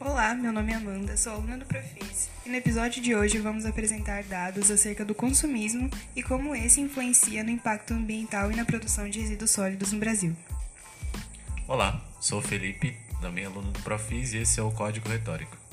Olá, meu nome é Amanda, sou aluna do Profis e no episódio de hoje vamos apresentar dados acerca do consumismo e como esse influencia no impacto ambiental e na produção de resíduos sólidos no Brasil. Olá, sou o Felipe, também aluno do Profis e esse é o Código Retórico.